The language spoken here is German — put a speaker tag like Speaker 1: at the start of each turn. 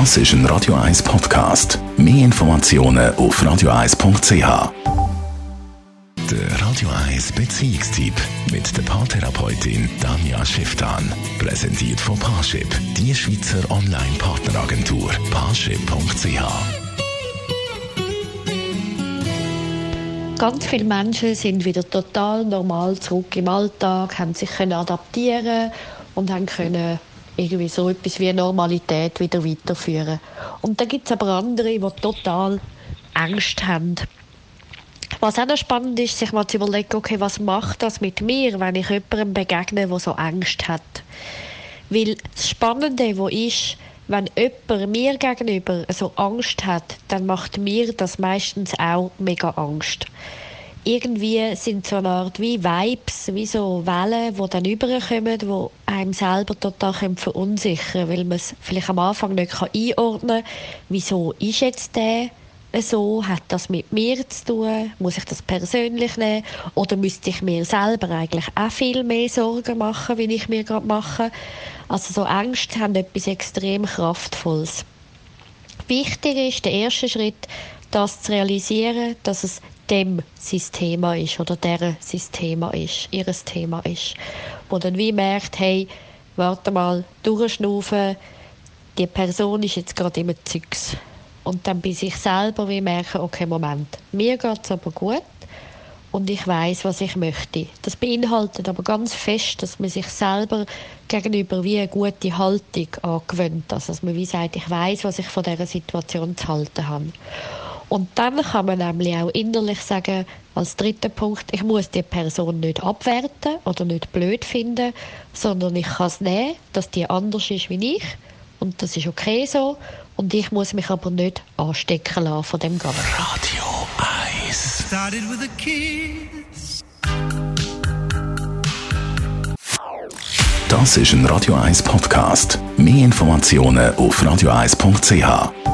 Speaker 1: Das ist ein Radio 1 Podcast. Mehr Informationen auf radio1.ch. Der Radio 1 Beziehungstyp mit der Paartherapeutin Danja Schifftan. Präsentiert von Paarship, die Schweizer Online-Partneragentur. Paarship.ch.
Speaker 2: Ganz viele Menschen sind wieder total normal zurück im Alltag, haben sich können adaptieren und haben können irgendwie so etwas wie Normalität wieder weiterführen. Und dann gibt es aber andere, die total Angst haben. Was auch noch spannend ist, sich mal zu überlegen, okay, was macht das mit mir, wenn ich jemandem begegne, der so Angst hat. Weil das Spannende, wo ist, wenn jemand mir gegenüber so Angst hat, dann macht mir das meistens auch mega Angst. Irgendwie sind so eine Art wie Vibes, wie so Wellen, die dann überkommen, die einem selber total verunsichern weil man es vielleicht am Anfang nicht einordnen kann, wieso ist jetzt der so, hat das mit mir zu tun, muss ich das persönlich nehmen oder müsste ich mir selber eigentlich auch viel mehr Sorgen machen, wie ich mir gerade mache. Also so Ängste haben etwas extrem Kraftvolles. Wichtig ist der erste Schritt, das zu realisieren, dass es dem sein Thema ist oder deren sein Thema ist, ihres Thema ist. Wo dann wie merkt, hey, warte mal, durchschnaufen, die Person ist jetzt gerade immer Zeugs. Und dann bei sich selber wie merken, okay, Moment, mir geht es aber gut und ich weiß, was ich möchte. Das beinhaltet aber ganz fest, dass man sich selber gegenüber wie eine gute Haltung angewöhnt. Also, dass man wie sagt, ich weiß, was ich von dieser Situation zu halten habe. Und dann kann man nämlich auch innerlich sagen, als dritter Punkt, ich muss die Person nicht abwerten oder nicht blöd finden, sondern ich kann es nehmen, dass die anders ist wie ich. Und das ist okay so. Und ich muss mich aber nicht anstecken lassen von dem Ganzen.
Speaker 1: Radio 1. Das ist ein Radio 1 Podcast. Mehr Informationen auf radio1.ch.